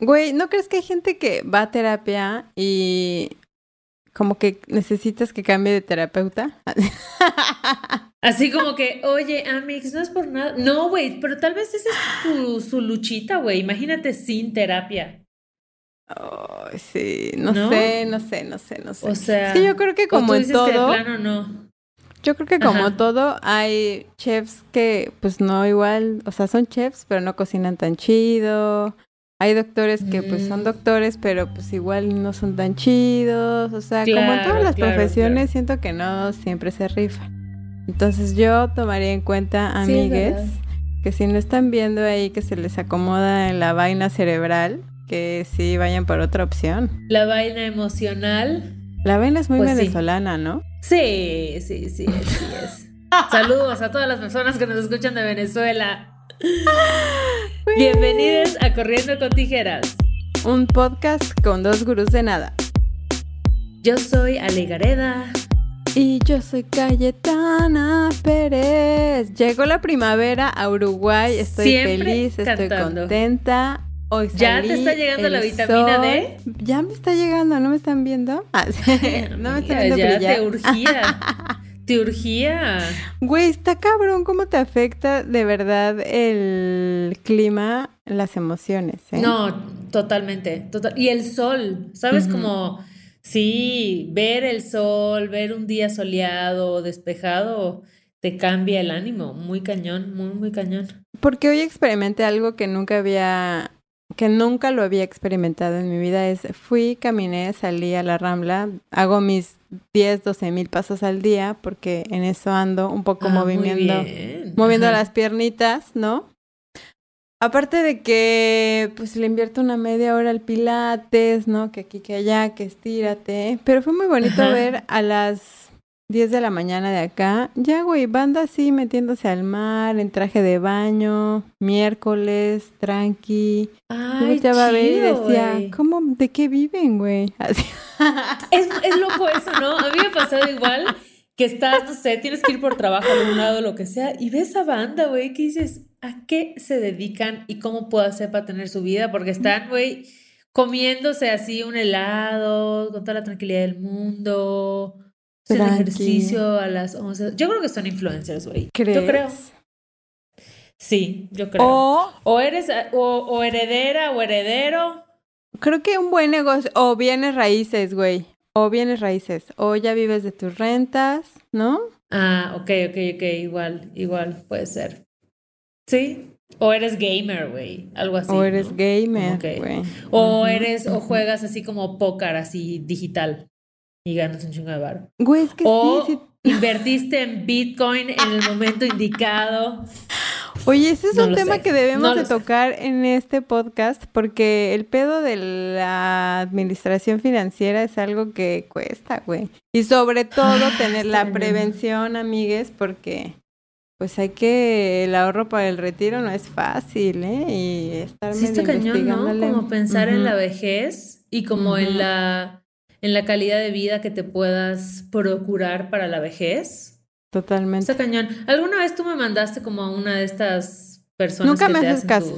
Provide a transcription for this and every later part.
Güey, ¿no crees que hay gente que va a terapia y como que necesitas que cambie de terapeuta? Así como que, oye, Amix, no es por nada. No, güey, pero tal vez esa es su, luchita, güey. Imagínate sin terapia. Oh, sí, no, sé, no sé, no sé, no sé. O sea, es que yo creo que como en todo. Que de plano no. Yo creo que como todo, hay chefs que, pues no igual, o sea, son chefs, pero no cocinan tan chido. Hay doctores que pues son mm. doctores, pero pues igual no son tan chidos. O sea, como en todas las profesiones, siento que no siempre se rifa. Entonces yo tomaría en cuenta, amigues, que si no están viendo ahí que se les acomoda en la vaina cerebral, que sí vayan por otra opción. La vaina emocional. La vaina es muy pues venezolana, ¿no? Sí, sí, sí, sí es. Saludos a todas las personas que nos escuchan de Venezuela. Bienvenidos a Corriendo con Tijeras. Un podcast con dos gurús de nada. Yo soy Ale Gareda. Y yo soy Cayetana Pérez. Llegó la primavera a Uruguay. Estoy feliz, estoy contenta. Hoy ¿Ya te está llegando la vitamina D? Ya me está llegando, ¿no me están viendo? Ah, no me están viendo ya te urgía. te urgía. Güey, está cabrón cómo te afecta de verdad el clima, las emociones. ¿eh? No, totalmente. y el sol, ¿sabes? Como, sí, ver el sol, ver un día soleado, despejado, te cambia el ánimo. Muy cañón, muy, muy cañón. Porque hoy experimenté algo que nunca había que nunca lo había experimentado en mi vida es fui, caminé, salí a la rambla, hago mis 10, 12 mil pasos al día porque en eso ando un poco ah, moviendo, moviendo las piernitas, ¿no? Aparte de que pues le invierto una media hora al pilates, ¿no? Que aquí, que allá, que estírate. Pero fue muy bonito ver a las 10 de la mañana de acá. Ya, güey, banda así metiéndose al mar, en traje de baño, miércoles, tranqui. Ay, ya va a ver y decía, ¿cómo, de qué viven, güey? Es, es loco eso, ¿no? A mí me ha pasado igual que estás, no sé, tienes que ir por trabajo a algún lado, lo que sea, y ves a banda, güey, que dices, ¿a qué se dedican y cómo puedo hacer para tener su vida? Porque están, güey, comiéndose así un helado, con toda la tranquilidad del mundo el ejercicio a las 11. Yo creo que son influencers, güey. Yo creo. Sí, yo creo. O, eres o, heredera o heredero. Creo que un buen negocio, o bienes raíces, güey. O bienes raíces. O ya vives de tus rentas, ¿no? Ah, ok, ok, ok. Igual, igual, puede ser. Sí. O eres gamer, güey. Algo así. O eres gamer, güey. O eres, o juegas así como póker, así digital y ganas un chingo de bar. Güey, es que o sí, invertiste en Bitcoin en el momento indicado. Oye, ese es un tema que debemos de tocar en este podcast porque el pedo de la administración financiera es algo que cuesta, güey. Y sobre todo ah, tener la prevención, amigues, porque pues hay que el ahorro para el retiro no es fácil, ¿eh? Y estar sí, está cañón, ¿no? Como pensar en la vejez y como en la en la calidad de vida que te puedas procurar para la vejez. Totalmente. Está cañón. ¿Alguna vez tú me mandaste como a una de estas personas Nunca que me haces caso.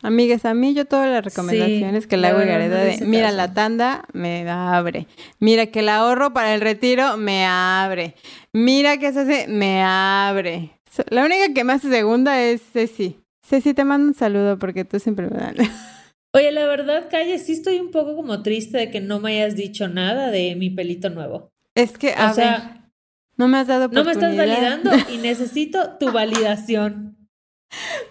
Amigas, a mí yo todas las recomendaciones que le hago a Gareda de, mira la tanda, me abre. Mira que el ahorro para el retiro, me abre. Mira que se hace, me abre. La única que me hace segunda es Ceci. Ceci, te mando un saludo porque tú siempre me das. Oye, la verdad, Calle, sí estoy un poco como triste de que no me hayas dicho nada de mi pelito nuevo. Es que, a o sea, no me has dado No me estás validando y necesito tu validación.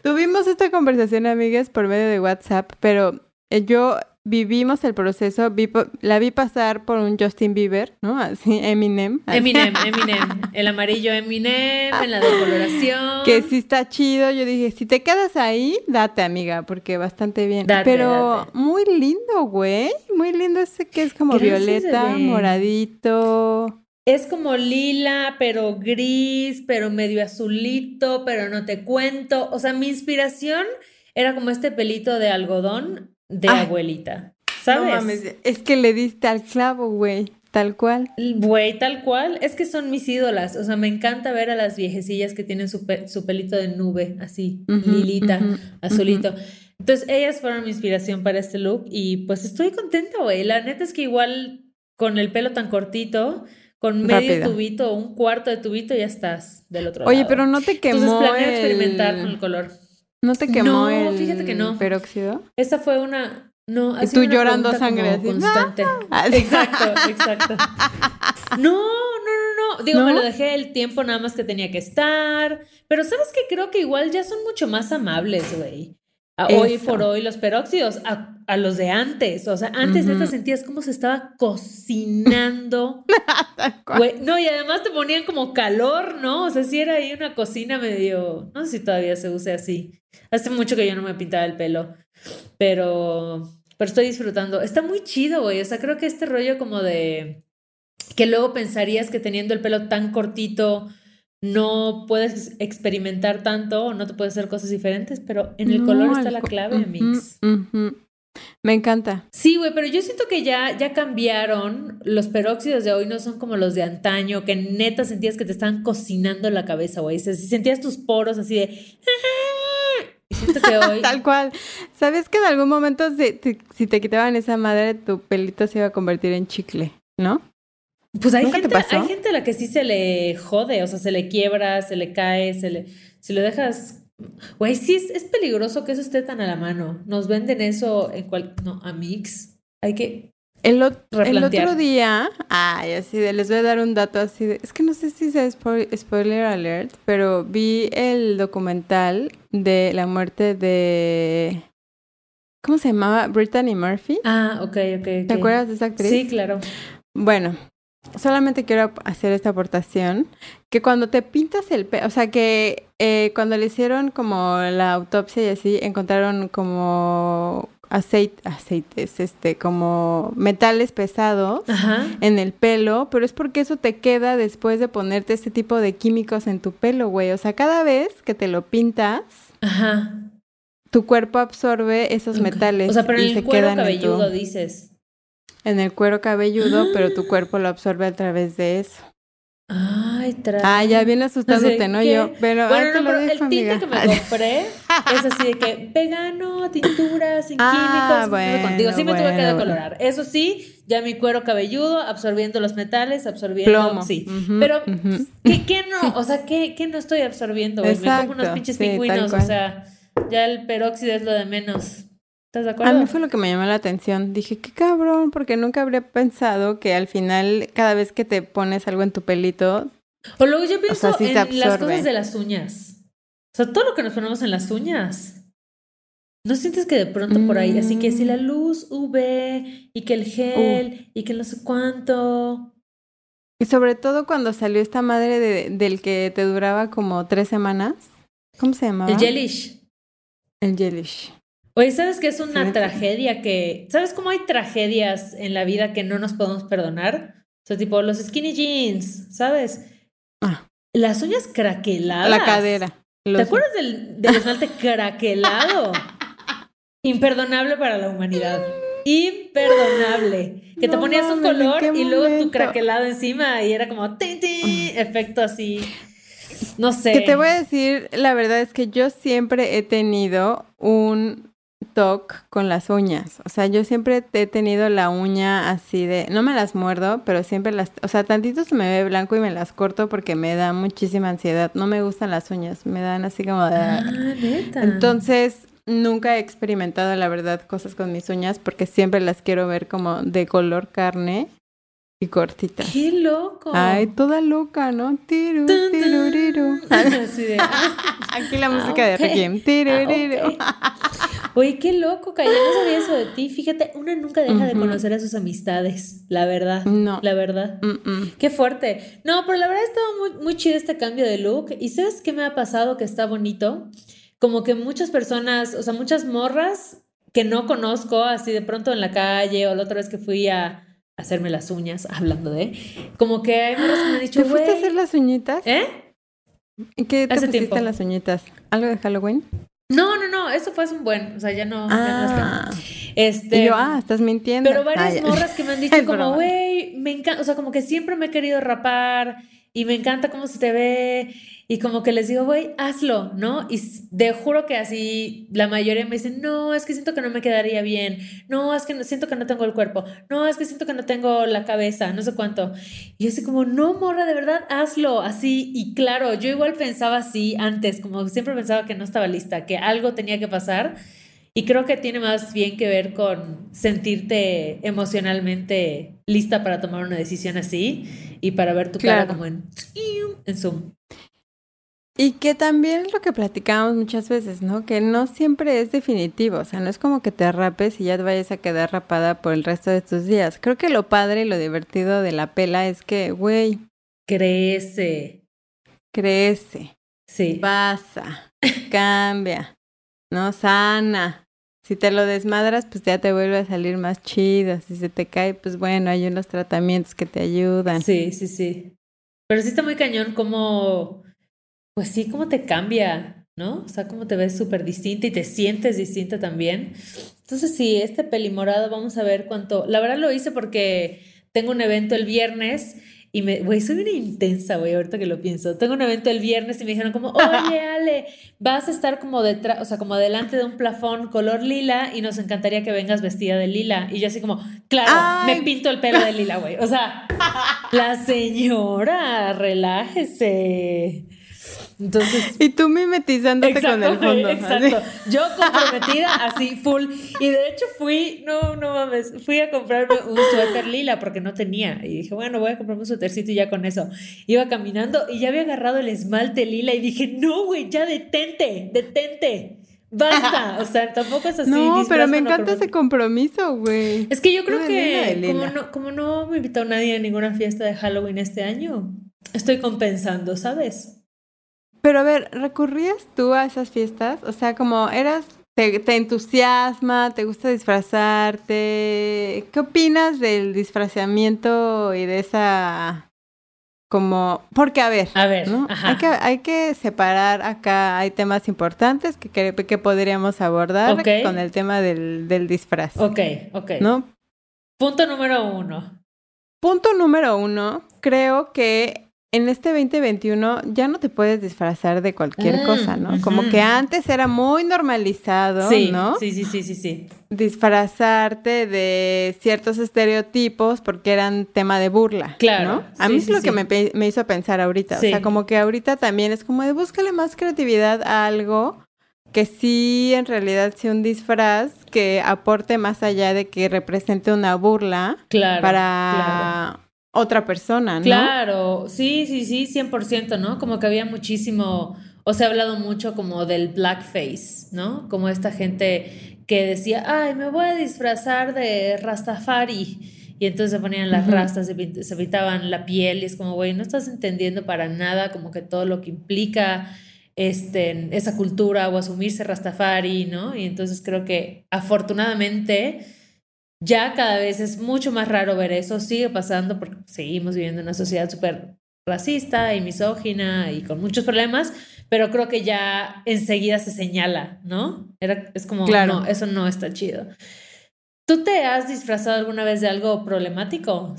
Tuvimos esta conversación, amigas, por medio de WhatsApp, pero eh, yo vivimos el proceso, la vi pasar por un Justin Bieber, ¿no? Así, Eminem. Eminem, Eminem. El amarillo Eminem, en la decoloración. Que sí está chido. Yo dije, si te quedas ahí, date, amiga, porque bastante bien. Pero muy lindo, güey. Muy lindo ese que es como violeta, moradito. Es como lila, pero gris, pero medio azulito, pero no te cuento. O sea, mi inspiración era como este pelito de algodón de ah, abuelita. ¿Sabes? No mames, es que le diste al clavo, güey. Tal cual. Güey, tal cual. Es que son mis ídolas. O sea, me encanta ver a las viejecillas que tienen su, pelito de nube, así, lilita, azulito. Entonces, ellas fueron mi inspiración para este look y pues estoy contenta, güey. La neta es que igual con el pelo tan cortito, con medio tubito, un cuarto de tubito, ya estás del otro lado. Oye, pero no te quemó Entonces, planeo experimentar con el color. ¿No te quemó no, fíjate que no. peróxido? Esta fue una... No, y tú llorando sangre así. Constante. Ah, exacto, exacto. No, no, no, no. Digo, me lo dejé el tiempo nada más que tenía que estar. Pero sabes que creo que igual ya son mucho más amables, güey hoy por hoy los peróxidos a, los de antes. O sea, antes uh sentías como se estaba cocinando. no, y además te ponían como calor, ¿no? O sea, si era ahí una cocina medio. No sé si todavía se use así. Hace mucho que yo no me pintaba el pelo. Pero. Pero estoy disfrutando. Está muy chido, güey. O sea, creo que este rollo como de. Que luego pensarías que teniendo el pelo tan cortito no puedes experimentar tanto o no te puedes hacer cosas diferentes, pero en el color está la clave, mix. Me encanta. Sí, güey, pero yo siento que ya, ya cambiaron. Los peróxidos de hoy no son como los de antaño, que neta sentías que te estaban cocinando la cabeza, güey. Si sentías tus poros así de... siento que hoy... Tal cual. ¿Sabes que en algún momento si, si te quitaban esa madre, tu pelito se iba a convertir en chicle, ¿no? Pues hay gente, hay gente a la que sí se le jode, o sea, se le quiebra, se le cae, se le. Si lo dejas. Güey, sí es, peligroso que eso esté tan a la mano. Nos venden eso en cual. No, a mix. Hay que. El, el otro día, ay, así de, les voy a dar un dato así de, es que no sé si es spoiler alert, pero vi el documental de la muerte de, ¿cómo se llamaba? Brittany Murphy. Ah, ok, ok. ¿Te acuerdas de esa actriz? Sí, claro. Bueno, solamente quiero hacer esta aportación, que cuando te pintas el pelo, o sea, que eh, cuando le hicieron como la autopsia y así, encontraron como aceite, aceites, este, como metales pesados en el pelo, pero es porque eso te queda después de ponerte este tipo de químicos en tu pelo, güey. O sea, cada vez que te lo pintas, tu cuerpo absorbe esos metales. O sea, pero y en el cuero cabelludo dices en el cuero cabelludo, pero tu cuerpo lo absorbe a través de eso. Ay, trae. Ah, ya viene asustándote, ¿no? Yo, pero, bueno, no, el tinte que me compré es así de que vegano, tintura, sin ah, químicos. Bueno, contigo. Sí me tuve que decolorar. Eso sí, ya mi cuero cabelludo, absorbiendo los metales, absorbiendo. Plomo. Sí. Pero, ¿qué, ¿qué, no? O sea, ¿qué, qué no estoy absorbiendo? Me pongo unos pinches pingüinos, o sea, ya el peróxido es lo de menos. ¿Estás de acuerdo? A mí fue lo que me llamó la atención. Dije, qué cabrón, porque nunca habría pensado que al final, cada vez que te pones algo en tu pelito. O luego yo pienso en las cosas de las uñas. O sea, todo lo que nos ponemos en las uñas. ¿No sientes que de pronto por ahí, así que si la mm. luz UV y que el gel y que no sé cuánto? Y sobre todo cuando salió esta madre de, del que te duraba como tres semanas. ¿Cómo se llamaba? El gelish. El gelish. Oye, ¿sabes qué es una tragedia que... ¿Sabes cómo hay tragedias en la vida que no nos podemos perdonar? O sea, tipo los skinny jeans, ¿sabes? Ah. Las uñas craqueladas. La cadera. ¿Te acuerdas del, del esmalte craquelado? Imperdonable para la humanidad. Imperdonable. Que te ponías un color y luego tu craquelado encima y era como tin, tin, efecto así. No sé. Que te voy a decir, la verdad es que yo siempre he tenido un con las uñas. O sea, yo siempre he tenido la uña así de, no me las muerdo, pero siempre las, o sea, tantito se me ve blanco y me las corto porque me da muchísima ansiedad. No me gustan las uñas, me dan así como de... Ah, Entonces, nunca he experimentado, la verdad, cosas con mis uñas porque siempre las quiero ver como de color carne y cortita. ¡Qué loco! Ay, toda loca, ¿no? Tiru, tiru, Aquí la música de Requiem. Tiru, ah, Oye, qué loco, Kaya, no sabía eso de ti. Fíjate, una nunca deja de conocer a sus amistades, la verdad. No. La verdad. Qué fuerte. No, pero la verdad ha estado muy, muy chido este cambio de look. ¿Y sabes qué me ha pasado que está bonito? Como que muchas personas, o sea, muchas morras que no conozco así de pronto en la calle o la otra vez que fui a hacerme las uñas, hablando de, como que hay morras que me han dicho, ¿Te fuiste a hacer las uñitas? ¿Eh? ¿Qué te Hace pusiste tiempo. las uñitas? ¿Algo de Halloween? No, no, no, eso fue hace un buen, o sea, ya no. Ah. este, yo, ah, estás mintiendo. Pero varias morras que me han dicho como, güey, me encanta, o sea, como que siempre me he querido rapar y me encanta cómo se te ve y como que les digo, güey, hazlo, ¿no? Y de juro que así la mayoría me dicen, no, es que siento que no me quedaría bien, no, es que no, siento que no tengo el cuerpo, no, es que siento que no tengo la cabeza, no sé cuánto. Y yo así como, no, morra, de verdad, hazlo, así. Y claro, yo igual pensaba así antes, como siempre pensaba que no estaba lista, que algo tenía que pasar. Y creo que tiene más bien que ver con sentirte emocionalmente lista para tomar una decisión así y para ver tu cara como en, en Zoom. Y que también es lo que platicamos muchas veces, ¿no? Que no siempre es definitivo, o sea, no es como que te rapes y ya te vayas a quedar rapada por el resto de tus días. Creo que lo padre y lo divertido de la pela es que, güey, crece. Crece. Sí. Pasa, cambia, ¿no? Sana. Si te lo desmadras, pues ya te vuelve a salir más chido. Si se te cae, pues bueno, hay unos tratamientos que te ayudan. Sí, sí, sí. Pero sí está muy cañón como pues sí, cómo te cambia, ¿no? O sea, cómo te ves súper distinta y te sientes distinta también. Entonces, sí, este pelimorado, vamos a ver cuánto. La verdad lo hice porque tengo un evento el viernes y me, güey, soy una intensa, güey, ahorita que lo pienso. Tengo un evento el viernes y me dijeron como, oye, Ale, vas a estar como detrás, o sea, como delante de un plafón color lila y nos encantaría que vengas vestida de lila. Y yo así como, claro, me pinto el pelo de lila, güey. O sea, la señora, relájese. Entonces. Y tú mimetizándote con el fondo. Exacto. Yo comprometida así full. Y de hecho fui, no, no mames, fui a comprarme un suéter lila porque no tenía. Y dije, bueno, voy a comprarme un suétercito y ya con eso. Iba caminando y ya había agarrado el esmalte lila y dije, no, güey, ya detente, detente. Basta, o sea, tampoco es así. No, pero me encanta ese compromiso, güey. Es que yo creo que como no, como no me invitó nadie a ninguna fiesta de Halloween este año, estoy compensando, ¿sabes? Pero a ver, ¿recurrías tú a esas fiestas? O sea, como eras, te, entusiasma, te gusta disfrazarte. ¿Qué opinas del disfrazamiento y de esa como, porque a ver, a ver, Hay, que, hay que separar acá, hay temas importantes que, que, podríamos abordar con el tema del, del disfraz. Ok, ok. ¿no? Punto número uno. Punto número uno, creo que en este 2021 ya no te puedes disfrazar de cualquier mm, cosa, ¿no? Como que antes era muy normalizado, ¿no? Sí, sí, sí, sí, sí. Disfrazarte de ciertos estereotipos porque eran tema de burla. Claro. ¿no? A mí es lo que me, hizo pensar ahorita. O sea, como que ahorita también es como de búscale más creatividad a algo que sí en realidad sea un disfraz que aporte más allá de que represente una burla claro, para otra persona, ¿no? Claro, sí, sí, sí, 100%, ¿no? Como que había muchísimo, o se ha hablado mucho como del blackface, ¿no? Como esta gente que decía, ay, me voy a disfrazar de Rastafari. Y entonces se ponían las rastas, se, se pintaban la piel y es como, güey, no estás entendiendo para nada como que todo lo que implica este, esa cultura o asumirse Rastafari, ¿no? Y entonces creo que afortunadamente ya cada vez es mucho más raro ver eso, sigue pasando porque seguimos viviendo en una sociedad súper racista y misógina y con muchos problemas, pero creo que ya enseguida se señala, ¿no? Era, es como, claro. no, eso no está chido. ¿Tú te has disfrazado alguna vez de algo problemático?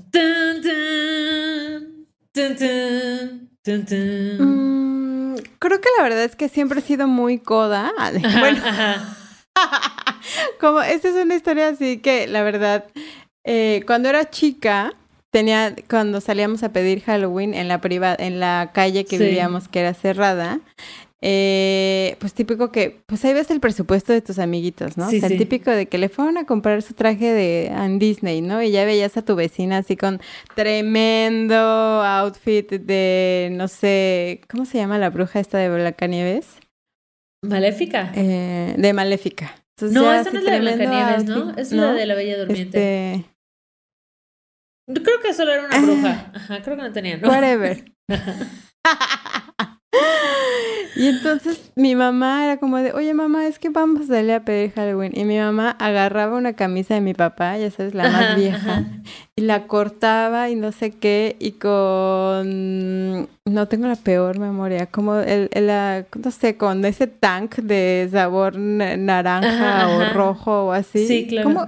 Mm, creo que la verdad es que siempre he sido muy coda. bueno, Como, esta es una historia así que, la verdad, eh, cuando era chica, tenía, cuando salíamos a pedir Halloween en la privada, en la calle que vivíamos, que era cerrada, eh, pues típico que, pues ahí ves el presupuesto de tus amiguitos, ¿no? o sea, el típico de que le fueron a comprar su traje de Disney, ¿no? Y ya veías a tu vecina así con tremendo outfit de, no sé, ¿cómo se llama la bruja esta de Blancanieves? Maléfica. Eh, de Maléfica. no, esa no es la de Blancanieves, ¿no? Es la de la Bella Durmiente. Este... Creo que solo era una bruja. Ajá, creo que no tenía, ¿no? Whatever. y entonces mi mamá era como de, oye mamá, es que vamos a salir a pedir Halloween. Y mi mamá agarraba una camisa de mi papá, ya sabes, la más vieja, y la cortaba y no sé qué, y con, no tengo la peor memoria, como el, el no sé, con ese tank de sabor naranja o rojo o así. Sí, claro. Como,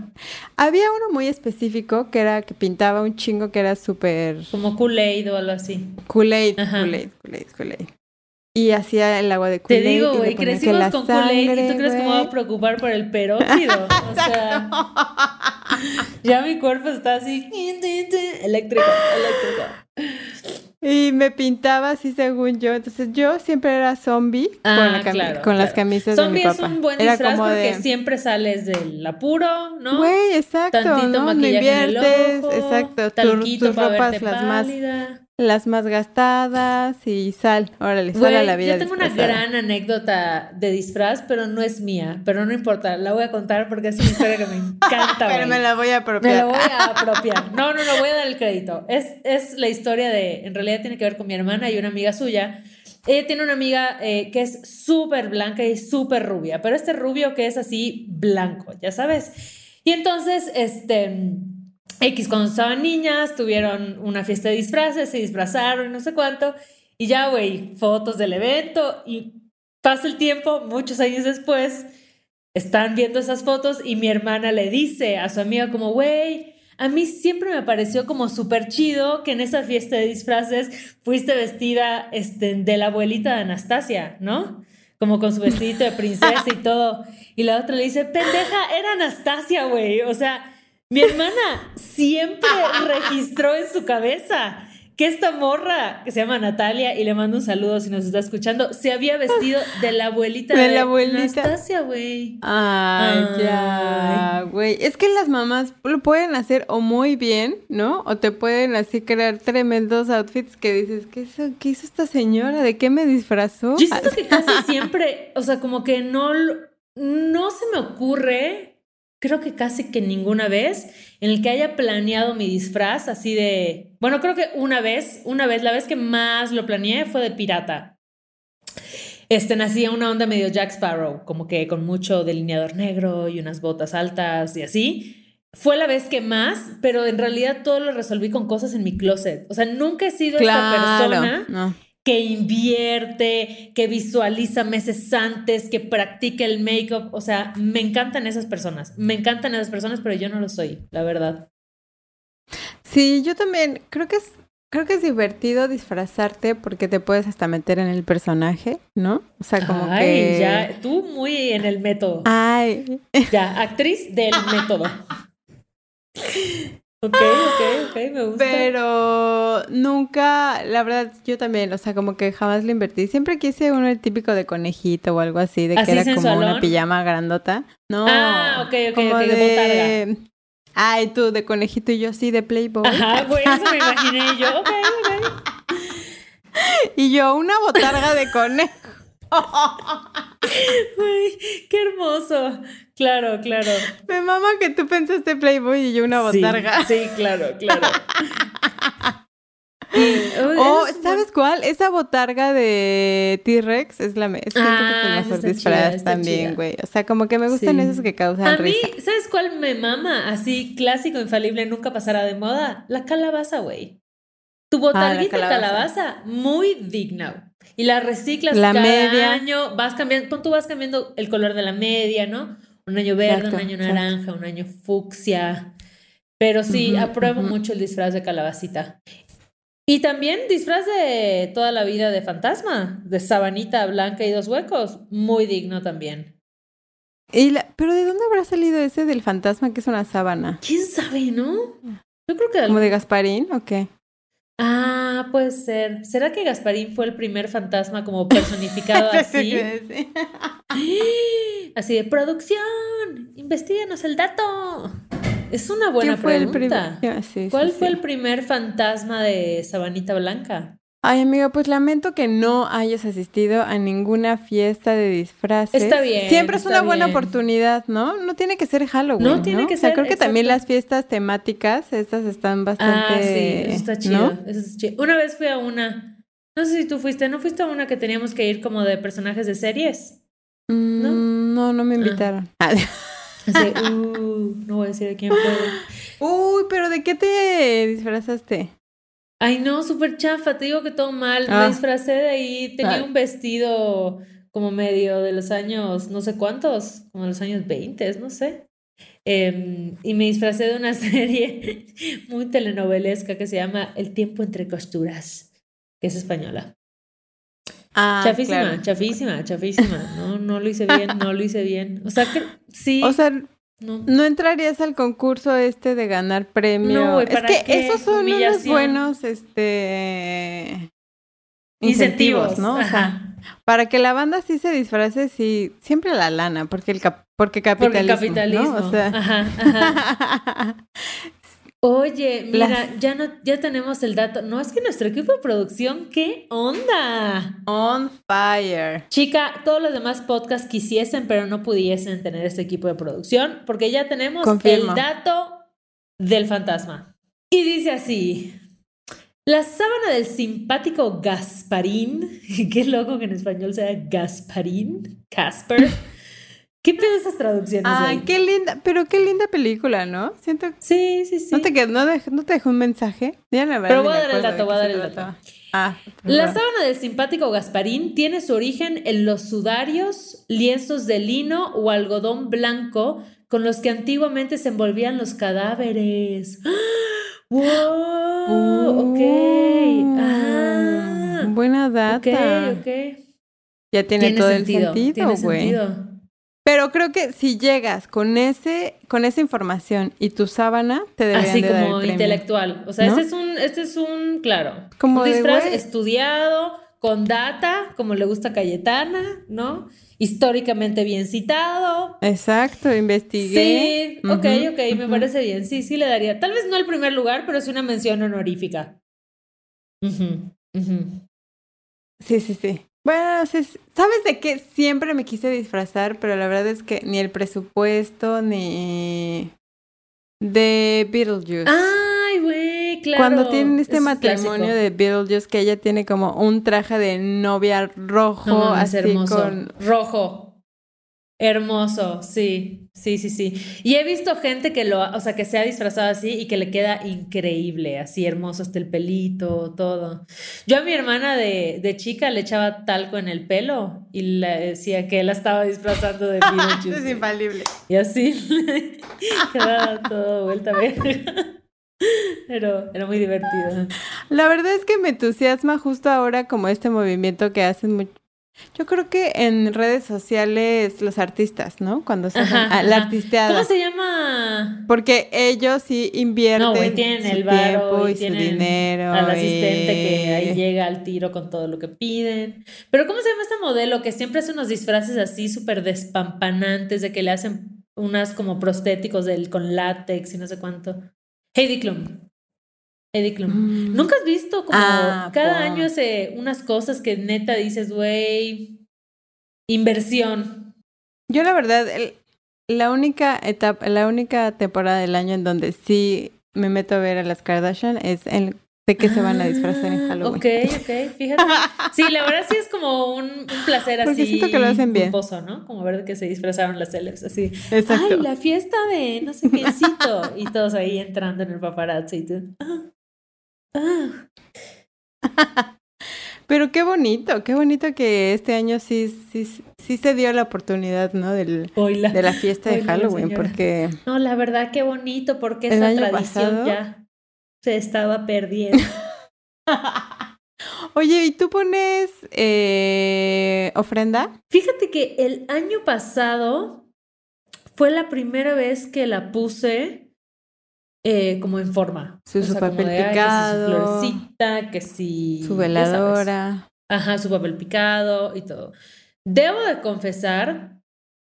había uno muy específico que era que pintaba un chingo que era súper... Como Kool-Aid o algo así. Kool-Aid, Kool-Aid, Kool-Aid, Kool-Aid. Y hacía el agua de Te digo, güey, crecimos con Kool-Aid y tú crees que me voy a preocupar por el peróxido. o sea, ya mi cuerpo está así, eléctrico, eléctrico. Y me pintaba así según yo. Entonces yo siempre era zombie con, ah, con las camisas de mi papá. Zombie es un buen disfraz porque siempre sales del apuro, ¿no? Güey, exacto. Tantito ¿no? inviertes, en el ojo, exacto. tus ropas las más las más gastadas y sal, órale, sal a la vida. Yo tengo una gran anécdota de disfraz, pero no es mía, pero no importa, la voy a contar porque es una historia que me encanta. pero me la voy a apropiar. Me la voy a apropiar. No, no, no, voy a dar el crédito. Es, es la historia de, en realidad tiene que ver con mi hermana y una amiga suya. Ella tiene una amiga eh, que es súper blanca y súper rubia, pero este rubio que es así blanco, ya sabes. Y entonces, este X, cuando estaban niñas, tuvieron una fiesta de disfraces, se disfrazaron y no sé cuánto. Y ya, güey, fotos del evento y pasa el tiempo, muchos años después, están viendo esas fotos y mi hermana le dice a su amiga como, güey, a mí siempre me pareció como súper chido que en esa fiesta de disfraces fuiste vestida este, de la abuelita de Anastasia, ¿no? Como con su vestidito de princesa y todo. Y la otra le dice, pendeja, era Anastasia, güey. O sea, mi hermana siempre registró en su cabeza que esta morra, que se llama Natalia, y le mando un saludo si nos está escuchando, se había vestido de la abuelita de, la abuelita. Anastasia, güey. Ay, ya, güey. Es que las mamás lo pueden hacer o muy bien, ¿no? O te pueden así crear tremendos outfits que dices, ¿qué hizo, qué hizo esta señora? ¿De qué me disfrazó? Yo siento que casi siempre, o sea, como que no, no se me ocurre creo que casi que ninguna vez en el que haya planeado mi disfraz así de, bueno, creo que una vez, una vez, la vez que más lo planeé fue de pirata. Este nacía una onda medio Jack Sparrow, como que con mucho delineador negro y unas botas altas y así. Fue la vez que más, pero en realidad todo lo resolví con cosas en mi closet. O sea, nunca he sido esta persona que invierte, que visualiza meses antes, que practica el make-up. O sea, me encantan esas personas. Me encantan esas personas, pero yo no lo soy, la verdad. Sí, yo también creo que es creo que es divertido disfrazarte porque te puedes hasta meter en el personaje, ¿no? O sea, como Ay, ya, tú muy en el método. Ay. Ya, actriz del método. Ok, ok, ok, me gusta. Pero nunca, la verdad, yo también, o sea, como que jamás lo invertí. Siempre quise uno el típico de conejito o algo así, de que era como una pijama grandota. No. Ah, ok, ok, como de, Ay, tú de conejito y yo sí de Playboy. Ajá, güey, eso me imaginé yo. Ok, ok. y yo una botarga de conejo. Uy, qué hermoso. Claro, claro. Me mama que tú pensaste Playboy y yo una botarga. Sí, claro, claro. oh, ¿sabes cuál? Esa botarga de T-Rex es la, es ah, mejor disfraz también, güey. O sea, como que me gustan esos que causan A mí, ¿sabes cuál me mama? Así, clásico, infalible, nunca pasará de moda. La calabaza, güey. Tu ah, botarguita de calabaza, muy digna. Y la reciclas la cada media. año, vas cambiando, tú vas cambiando el color de la media, ¿no? Un año verde, un año naranja, un año fucsia. Pero sí, apruebo mucho el disfraz de calabacita. Y también disfraz de toda la vida de fantasma, de sabanita blanca y dos huecos. Muy digno también. Y ¿Pero de dónde habrá salido ese del fantasma que es una sábana? ¿Quién sabe, no? Yo creo que... ¿Como de Gasparín o qué? Ah, puede ser. ¿Será que Gasparín fue el primer fantasma como personificado así? así de producción, investiganos el dato. Es una buena pregunta. ¿Cuál fue el primer fantasma de Sabanita Blanca? Ay, amiga, pues lamento que no hayas asistido a ninguna fiesta de disfraces. Está bien. Siempre es una buena oportunidad, ¿no? No tiene que ser Halloween. No tiene que ser. O sea, creo que también las fiestas temáticas, estas están bastante. Ah, sí, eso está chido. Eso está chido. Una vez fui a una. No sé si tú fuiste, ¿no fuiste a una que teníamos que ir como de personajes de series? ¿No? No, no me invitaron. Ah. uh, no voy a decir a quién fue. Uy, pero ¿de qué te disfrazaste? Ay, no, súper chafa, te digo que todo mal. Me ah. disfracé de ahí, tenía un vestido como medio de los años, no sé cuántos, como de los años 20, no sé. Em, y me disfracé de una serie muy telenovelesca que se llama El tiempo entre costuras, que es española. Ah, chafísima, chafísima, chafísima. No, no lo hice bien, no lo hice bien. O sea que sí. O sea, no. entrarías al concurso este de ganar premio. No, es que esos son unos buenos este incentivos, ¿no? O sea, para que la banda sí se disfrace, sí, siempre la lana, porque el porque capitalismo, porque capitalismo. O sea... ajá, ajá. Oye, mira, ya no, ya tenemos el dato. No, es que nuestro equipo de producción, ¿qué onda? On fire. Chica, todos los demás podcasts quisiesen, pero no pudiesen tener este equipo de producción, porque ya tenemos el dato del fantasma. Y dice así: La sábana del simpático Gasparín, qué loco que en español sea Gasparín, Casper. ¿Qué pedo esas traducciones? Ay, qué linda, pero qué linda película, ¿no? Siento Sí, sí, sí. ¿No te, no, no te dejó un mensaje? Ya la verdad, pero voy a dar el dato, voy a dar el dato. Ah, la sábana del simpático Gasparín tiene su origen en los sudarios, lienzos de lino o algodón blanco con los que antiguamente se envolvían los cadáveres. ¡Wow! ok. Uh, ah, buena data. Ok, ok. Ya tiene, todo el sentido, tiene sentido. Pero creo que si llegas con ese, con esa información y tu sábana, te deberían Así de como dar el premio, intelectual. O sea, este es un, este es un, claro, como un disfraz estudiado, con data, como le gusta a Cayetana, ¿no? Históricamente bien citado. Exacto, investigué. Sí, ok, ok, me parece bien. Sí, sí le daría. Tal vez no el primer lugar, pero sí una mención honorífica. Sí, sí, sí. Bueno, ¿sabes de qué? Siempre me quise disfrazar, pero la verdad es que ni el presupuesto ni de Beetlejuice. Ay, güey, claro. Cuando tienen este matrimonio de Beetlejuice que ella tiene como un traje de novia rojo, así con rojo. Hermoso, sí, sí, sí, sí. Y he visto gente que lo, o sea, que se ha disfrazado así y que le queda increíble, así hermoso hasta el pelito, todo. Yo a mi hermana de, de chica le echaba talco en el pelo y le decía que la estaba disfrazando de Beetlejuice. es infalible. Y así quedaba todo vuelta a ver. Pero era muy divertido. La verdad es que me entusiasma justo ahora como este movimiento que hacen mucho yo creo que en redes sociales los artistas, ¿no? Cuando se la artisteada. ¿Cómo se llama? Porque ellos sí invierten no, tienen el tiempo y, su dinero. Al asistente que ahí llega al tiro con todo lo que piden. Pero ¿cómo se llama este modelo que siempre hace unos disfraces así súper despampanantes de que le hacen unas como prostéticos del, con látex y no sé cuánto? Heidi Klum. Eddie Klum. Mm. ¿Nunca has visto como ah, cada año hace unas cosas que neta dices, güey, inversión? Yo la verdad, la única etapa, la única temporada del año en donde sí me meto a ver a las Kardashian es en de que se van a disfrazar en Halloween. Ok, ok, fíjate. Sí, la verdad sí es como un, un placer así. siento que lo hacen bien. ¿no? Como ver que se disfrazaron las celebs, así. Exacto. Ay, la fiesta de no sé quiéncito. y todos ahí entrando en el paparazzi y tú. Ah. Pero qué bonito, qué bonito que este año sí, sí, sí se dio la oportunidad, ¿no? Del, de la fiesta de Halloween, porque... No, la verdad, qué bonito, porque esa tradición ya se estaba perdiendo. Oye, ¿y tú pones eh, ofrenda? Fíjate que el año pasado fue la primera vez que la puse eh, como en forma. Su, papel picado. que su florecita, que si. Su veladora. Ajá, su papel picado y todo. Debo de confesar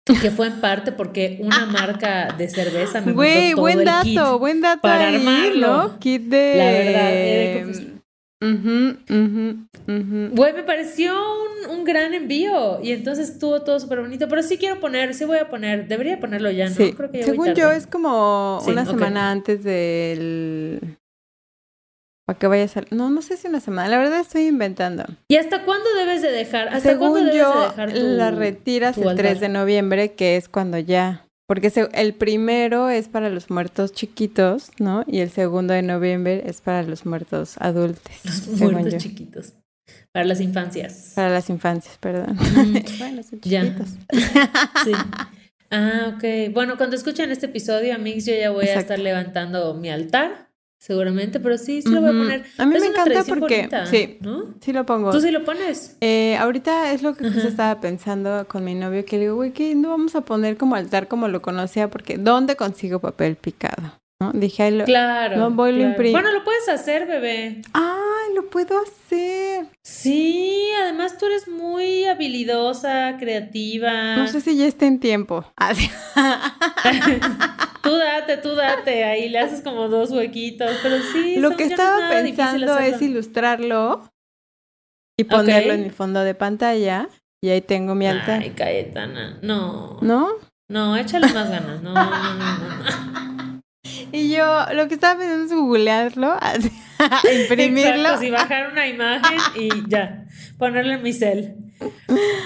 que fue en parte porque una marca de cerveza me Güey, buen el dato, kit buen dato. Para armarlo. Kit de. La verdad, Güey, me pareció un, gran envío y entonces estuvo todo súper bonito, pero sí quiero poner, sí voy a poner, debería ponerlo ya, ¿no? Creo que Según yo es como una semana antes del para que vayas a... No, no sé si una semana, la verdad estoy inventando. ¿Y hasta cuándo debes de dejar? ¿Hasta Según cuándo debes yo, de dejar tu, la retiras tu el 3 altar? de noviembre, que es cuando ya... Porque se- el primero es para los muertos chiquitos, ¿no? Y el segundo de noviembre es para los muertos adultos. Los muertos yo. chiquitos. Para las infancias. Para las infancias, perdón. Mm, bueno, son ya. chiquitos. Sí. Ah, ok. Bueno, cuando escuchan este episodio, Amix, yo ya voy a estar levantando mi altar, seguramente, pero sí, sí lo voy a poner. A mí Es me encanta porque- bonita, sí. ¿no? Sí lo pongo. ¿Tú sí lo pones? Eh, ahorita es lo que justo estaba pensando con mi novio, que le digo, güey, que no vamos a poner como altar como lo conocía, porque ¿dónde consigo papel picado? ¿No? Dije, lo... Claro. no, voy, lo claro. imprim- Bueno, lo puedes hacer, bebé. ¡Ay, lo puedo hacer! Sí, además tú eres muy habilidosa, creativa. No sé si ya está en tiempo. Tú date, tú date, ahí le haces como dos huequitos, pero sí. lo que ya no es estaba pensando es ilustrarlo y ponerlo en mi fondo de pantalla y ahí tengo mi altar. Ay, Cayetana, no. ¿No? No, échale más ganas. No, no, no, no. Y yo lo que estaba pensando es googlearlo, imprimirlo. Exacto, sí, bajar una imagen y ya, ponerle en mi cel.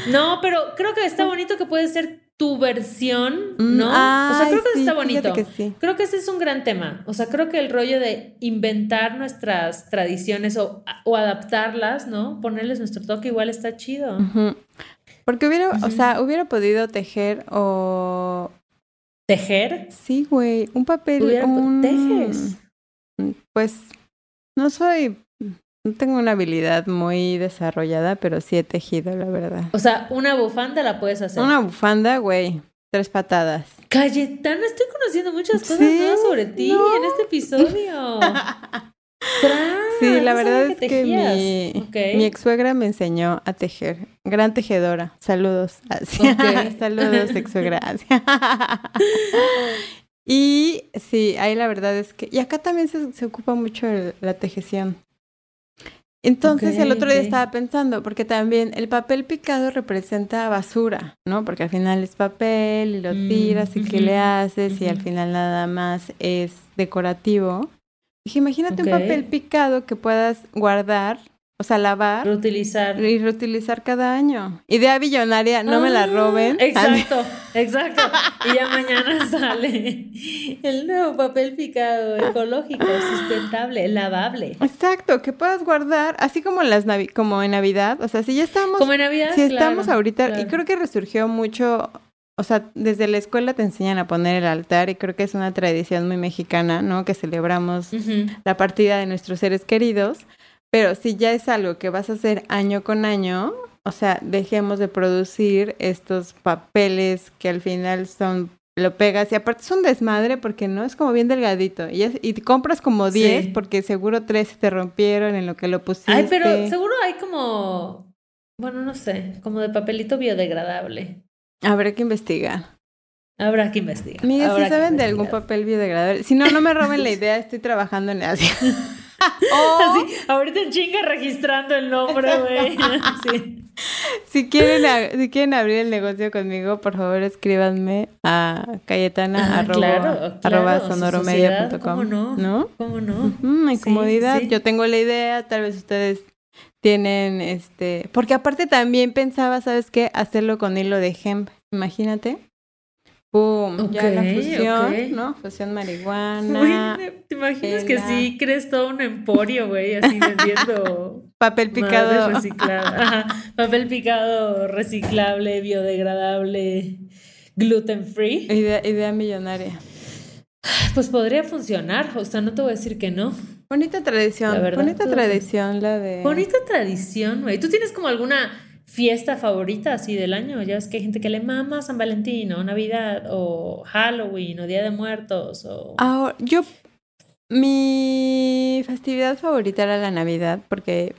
No, pero creo que está bonito que puede ser tu versión, Mm, ¿no? o sea, creo que sí, está bonito. que sí. Creo que ese es un gran tema. O sea, creo que el rollo de inventar nuestras tradiciones o, o adaptarlas, ¿no? Ponerles nuestro toque igual está chido. Porque hubiera, o sea, hubiera podido tejer o... Tejer. Sí, güey, un papel, un... tejes. Pues no soy... No tengo una habilidad muy desarrollada, pero sí he tejido, la verdad. O sea, una bufanda la puedes hacer. Una bufanda, güey, tres patadas. Cayetana, estoy conociendo muchas cosas Sí, nuevas sobre ti no. en este episodio. Sí, la verdad es que mi, ex suegra me enseñó a tejer. Gran tejedora. Saludos. Así. Ok. Saludos, ex suegra. Y sí, ahí la verdad es que. Y acá también se, se ocupa mucho el- la tejeción. Entonces el otro día estaba pensando, porque también el papel picado representa basura, ¿no? Porque al final es papel y lo Mm, tiras y qué le ujú, haces y al final nada más es decorativo. Dije, imagínate un papel picado que puedas guardar, o sea, lavar Reutilizar. y reutilizar cada año. Idea billonaria, no me la Ah, roben. Exacto, exacto. Y ya mañana sale el nuevo papel picado, ecológico, sustentable, lavable. Exacto, que puedas guardar, así como en las navi- como en Navidad, o sea, si ya estamos Como en Navidad. si estamos claro, ahorita, y creo que resurgió mucho, o sea, desde la escuela te enseñan a poner el altar y creo que es una tradición muy mexicana, ¿no? Que celebramos la partida de nuestros seres queridos, pero si ya es algo que vas a hacer año con año, o sea, dejemos de producir estos papeles que al final son lo pegas y aparte es un desmadre porque no es como bien delgadito y, es- y compras como Sí. 10 porque seguro 3 se te rompieron en lo que lo pusiste. Ay, pero seguro hay como, bueno, no sé, como de papelito biodegradable. Habrá que investigar. Habrá que investigar. Habrá si saben de algún papel biodegradable, si no, no me roben la idea, estoy trabajando en así. o Así, ahorita en chinga registrando el nombre, güey. Sí. si quieren, si quieren abrir el negocio conmigo, por favor escríbanme a cayetana Ah, arroba, claro, claro, sonoromedia.com. ¿cómo no? ¿No? ¿Cómo no? Ujú, en Sí, comodidad, sí. yo tengo la idea, tal vez ustedes tienen este, porque aparte también pensaba, ¿sabes qué? Hacerlo con hilo de hemp, imagínate. Pum, ya la fusión. ¿no? Fusión marihuana, Güey, ¿Te imaginas que tela. sí crees todo un emporio, güey? Así vendiendo papel picado. Ajá, Papel picado reciclable, biodegradable, gluten free. Idea, idea millonaria. Pues podría funcionar, o sea, no te voy a decir que no. Bonita tradición, La verdad, bonita tradición la de... Bonita tradición, güey. ¿Tú tienes como alguna fiesta favorita así del año? Ya ves que hay gente que le mama San Valentín o Navidad o Halloween o Día de Muertos o... Ahora, yo, mi festividad favorita era la Navidad porque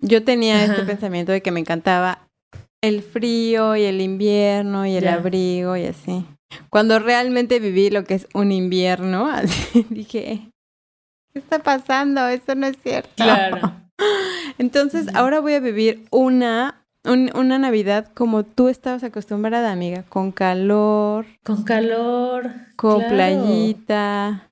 yo tenía este pensamiento de que me encantaba el frío y el invierno y el Ya. abrigo y así. Cuando realmente viví lo que es un invierno, así dije, ¿qué está pasando? Eso no es cierto. Claro. Entonces, ahora voy a vivir una, un- una Navidad como tú estabas acostumbrada, amiga, con calor, Con calor. con claro. playita,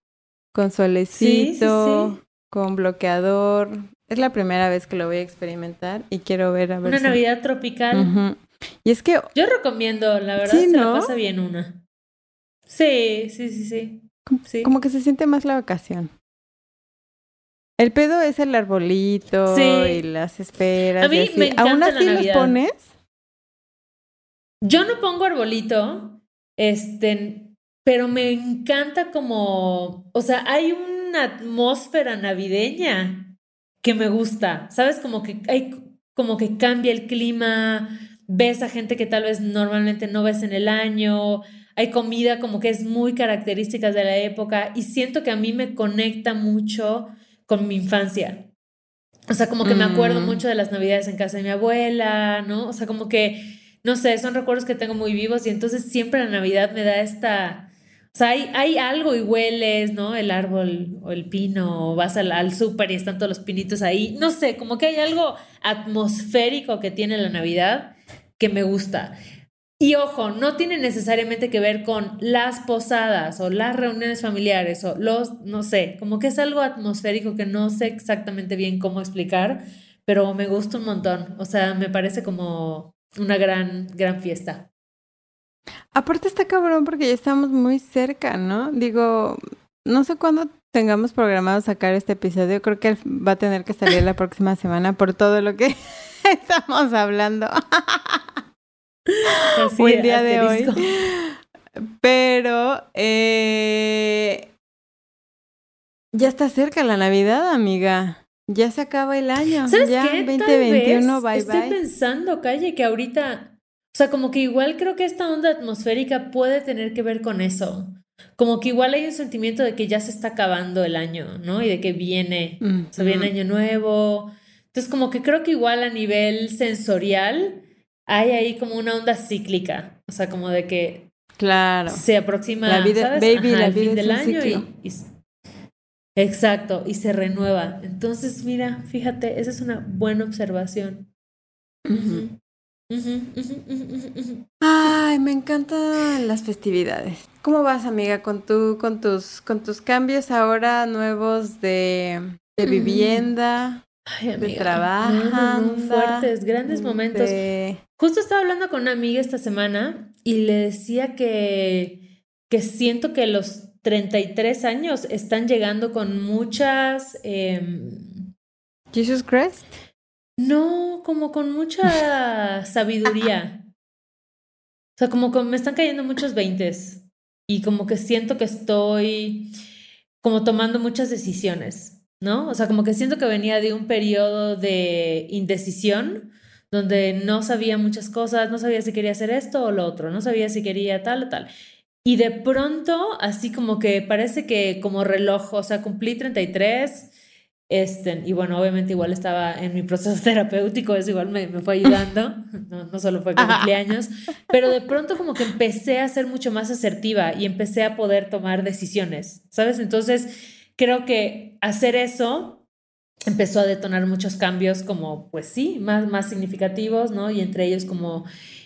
con solecito, Sí, sí, sí. con bloqueador. Es la primera vez que lo voy a experimentar y quiero ver a ver. Una Navidad tropical. Y es que. Yo recomiendo, la verdad, se la pasa bien una. Sí, sí, sí, sí. sí. Como que se siente más la vacación. El pedo es el arbolito y las esperas. A mí me encanta ¿Aún así los pones? Yo no pongo arbolito, este, pero me encanta como, o sea, hay una atmósfera navideña que me gusta, ¿sabes? Como que hay, como que cambia el clima, ves a gente que tal vez normalmente no ves en el año, hay comida como que es muy característica de la época y siento que a mí me conecta mucho con mi infancia. O sea, como que me acuerdo mm. mucho de las navidades en casa de mi abuela, ¿no? O sea, como que, no sé, son recuerdos que tengo muy vivos y entonces siempre la Navidad me da esta... O sea, hay, hay algo y hueles, ¿no? El árbol o el pino, o vas al, al súper y están todos los pinitos ahí. No sé, como que hay algo atmosférico que tiene la Navidad que me gusta. Y ojo, no tiene necesariamente que ver con las posadas o las reuniones familiares o los, no sé, como que es algo atmosférico que no sé exactamente bien cómo explicar, pero me gusta un montón. O sea, me parece como una gran, gran fiesta. Aparte está cabrón porque ya estamos muy cerca, ¿no? Digo, no sé cuándo tengamos programado sacar este episodio, creo que va a tener que salir la próxima semana por todo lo que estamos hablando. el día de hoy. Pero eh, ya está cerca la Navidad, amiga. Ya se acaba el año. ¿Sabes ya qué? 2021, bye Estoy pensando, Calle, que ahorita, o sea, como que igual creo que esta onda atmosférica puede tener que ver con eso. Como que igual hay un sentimiento de que ya se está acabando el año, ¿no? Y de que viene, o sea, viene año nuevo. Entonces, como que creo que igual a nivel sensorial, hay ahí como una onda cíclica, o sea, como de que claro. se aproxima la vida, baby, la fin del año y, exacto, y se renueva. Entonces, mira, fíjate, esa es una buena observación. Ay, me encantan las festividades. ¿Cómo vas, amiga, con tu, con tus, con tus cambios ahora nuevos de, de vivienda? Ay, amiga. De trabajo. fuertes, grandes momentos. Justo estaba hablando con una amiga esta semana y le decía que, que siento que los 33 años están llegando con muchas... Em, Jesus Christ. No, como con mucha sabiduría. O sea, como que me están cayendo muchos veintes y como que siento que estoy como tomando muchas decisiones. ¿no? O sea, como que siento que venía de un periodo de indecisión donde no sabía muchas cosas, no sabía si quería hacer esto o lo otro, no sabía si quería tal o tal. Y de pronto, así como que parece que como reloj, o sea, cumplí 33, este, y bueno, obviamente igual estaba en mi proceso terapéutico, eso igual me, me fue ayudando, no, no solo fue cumpleaños, pero de pronto como que empecé a ser mucho más asertiva y empecé a poder tomar decisiones, ¿sabes? Entonces creo que hacer eso empezó a detonar muchos cambios como, pues sí, más, más significativos, ¿no? Y entre ellos como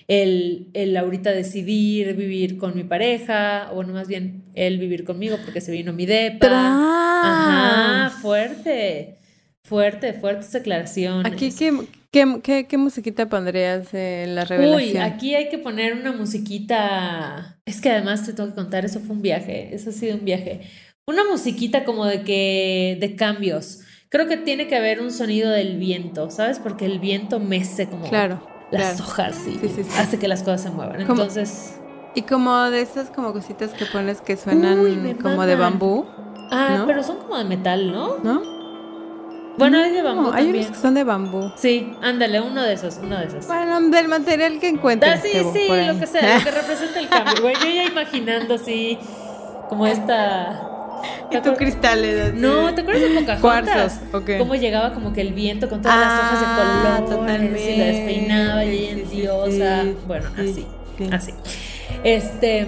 el, el ahorita decidir vivir con mi pareja, o bueno, más bien él vivir conmigo porque se vino mi depa. Ajá, fuerte, fuerte, fuertes declaraciones. Aquí, ¿qué, qué, qué, qué musiquita pondrías en la revelación? Uy, aquí hay que poner una musiquita... Es que además te tengo que contar, eso fue un viaje, eso ha sido un viaje una musiquita como de que, de cambios. Creo que tiene que haber un sonido del viento, ¿sabes? Porque el viento mece como claro, las hojas y hace que las cosas se muevan. Entonces... Y como de esas como cositas que pones que suenan como de bambú. Ah, pero son como de metal, ¿no? ¿No? Bueno, hay de bambú Hay unos que son de bambú. Sí, ándale, uno de esos, uno de esos. Bueno, del material que encuentres. Ah, sí, sí, lo que sea, lo que representa el cambio. Güey, yo ya imaginando así, como esta y tu cristales. No, ¿te acuerdas de Pocahontas? Cuarzos, okay. Cómo llegaba como que el viento con todas las hojas de ah, color, totalmente. y la despeinaba y en diosa. bueno, así, así. Este,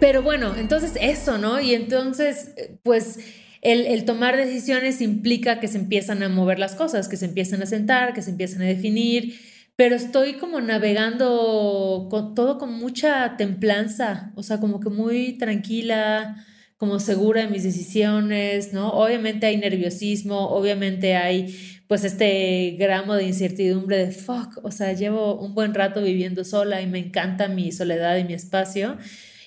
pero bueno, entonces eso, ¿no? Y entonces, pues el, el, tomar decisiones implica que se empiezan a mover las cosas, que se empiezan a sentar, que se empiezan a definir, pero estoy como navegando con todo con mucha templanza, o sea, como que muy tranquila, como segura de mis decisiones, ¿no? Obviamente hay nerviosismo, obviamente hay pues este gramo de incertidumbre de fuck, o sea, llevo un buen rato viviendo sola y me encanta mi soledad y mi espacio.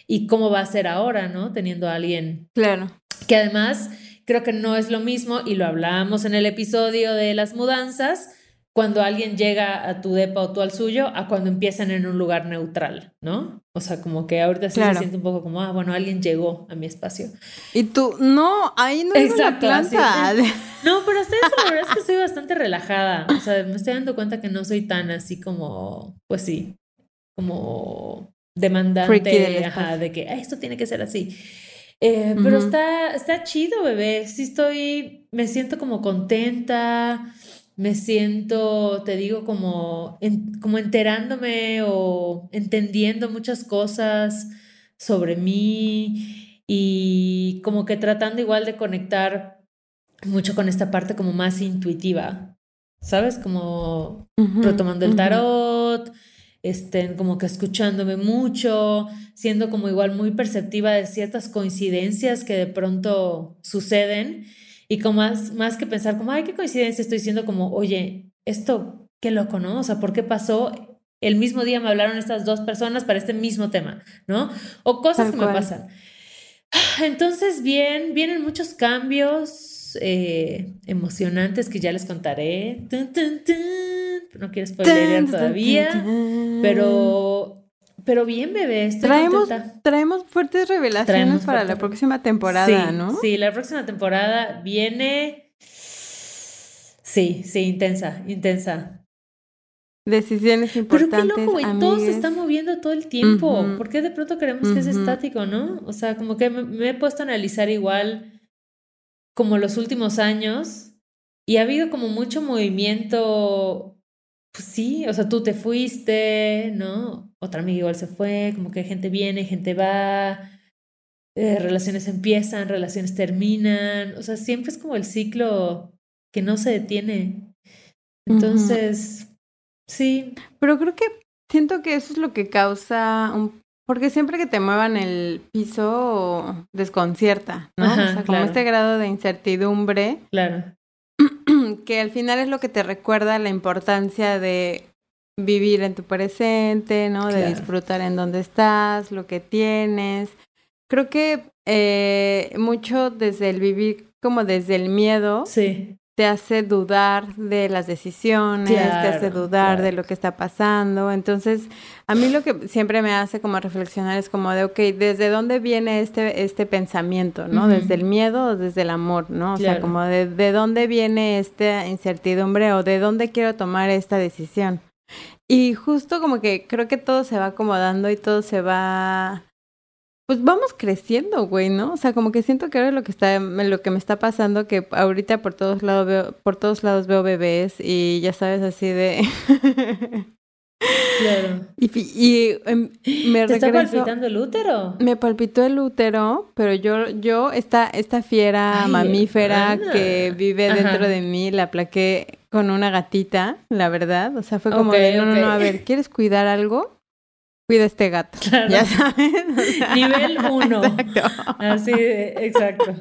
¿Y cómo va a ser ahora, no? Teniendo a alguien. Claro. Que además creo que no es lo mismo, y lo hablábamos en el episodio de las mudanzas, cuando alguien llega a tu depa o tú al suyo, a cuando empiezan en un lugar neutral, ¿no? O sea, como que ahorita sí se siente un poco como, ah, bueno, alguien llegó a mi espacio. Y tú, no, ahí no es una planta. No, pero hasta eso la verdad es que soy bastante relajada. O sea, me estoy dando cuenta que no soy tan así como, pues sí, como demandante de que esto tiene que ser así. Eh, pero está, está chido, bebé. Sí estoy, me siento como contenta me siento, te digo, como, como enterándome o entendiendo muchas cosas sobre mí y como que tratando igual de conectar mucho con esta parte como más intuitiva, ¿sabes? Como retomando el tarot, estén como que escuchándome mucho, siendo como igual muy perceptiva de ciertas coincidencias que de pronto suceden y como más, más que pensar como, ay, qué coincidencia, estoy diciendo como, oye, esto, qué loco, ¿no? O sea, ¿por qué pasó? El mismo día me hablaron estas dos personas para este mismo tema, ¿no? O cosas que me pasan. Entonces, bien, vienen muchos cambios eh, emocionantes que ya les contaré. No quiero spoiler todavía, pero pero bien, bebé, estoy traemos, traemos fuertes revelaciones para la próxima temporada, ¿no? Sí, la próxima temporada viene. Sí, sí, intensa, intensa. Decisiones importantes. Pero qué loco, güey, todo se está moviendo todo el tiempo. ¿Por qué de pronto queremos que es estático, no? O sea, como que me he puesto a analizar igual como los últimos años y ha habido como mucho movimiento. Pues sí, o sea, tú te fuiste, ¿no? otra amiga igual se fue, como que gente viene, gente va, eh, relaciones empiezan, relaciones terminan, o sea, siempre es como el ciclo que no se detiene. Entonces, sí. Pero creo que siento que eso es lo que causa un... Porque siempre que te muevan el piso desconcierta, ¿no? o sea, como este grado de incertidumbre. Claro. Que al final es lo que te recuerda la importancia de vivir en tu presente, ¿no? De disfrutar en donde estás, lo que tienes. Creo que eh, mucho desde el vivir como desde el miedo sí. Te hace dudar de las decisiones, te hace dudar de lo que está pasando. Entonces, a mí lo que siempre me hace como reflexionar es como de, ok, ¿desde dónde viene este, este pensamiento, ¿no? ¿Desde el miedo o desde el amor, ¿no? O sea, como de, de dónde viene esta incertidumbre o de dónde quiero tomar esta decisión. Y justo como que creo que todo se va acomodando y todo se va pues vamos creciendo, güey, ¿no? O sea, como que siento que ahora lo que está lo que me está pasando que ahorita por todos lados veo por todos lados veo bebés y ya sabes así de Claro. Y, y em, me ¿Te está palpitando el útero? Me palpitó el útero, pero yo, yo esta, esta fiera mamífera que vive dentro de mí, la plaqué con una gatita, la verdad. O sea, fue como de, no, no, no, a ver, ¿quieres cuidar algo? Cuida este gato. Ya sabes. Nivel uno. Así, exacto.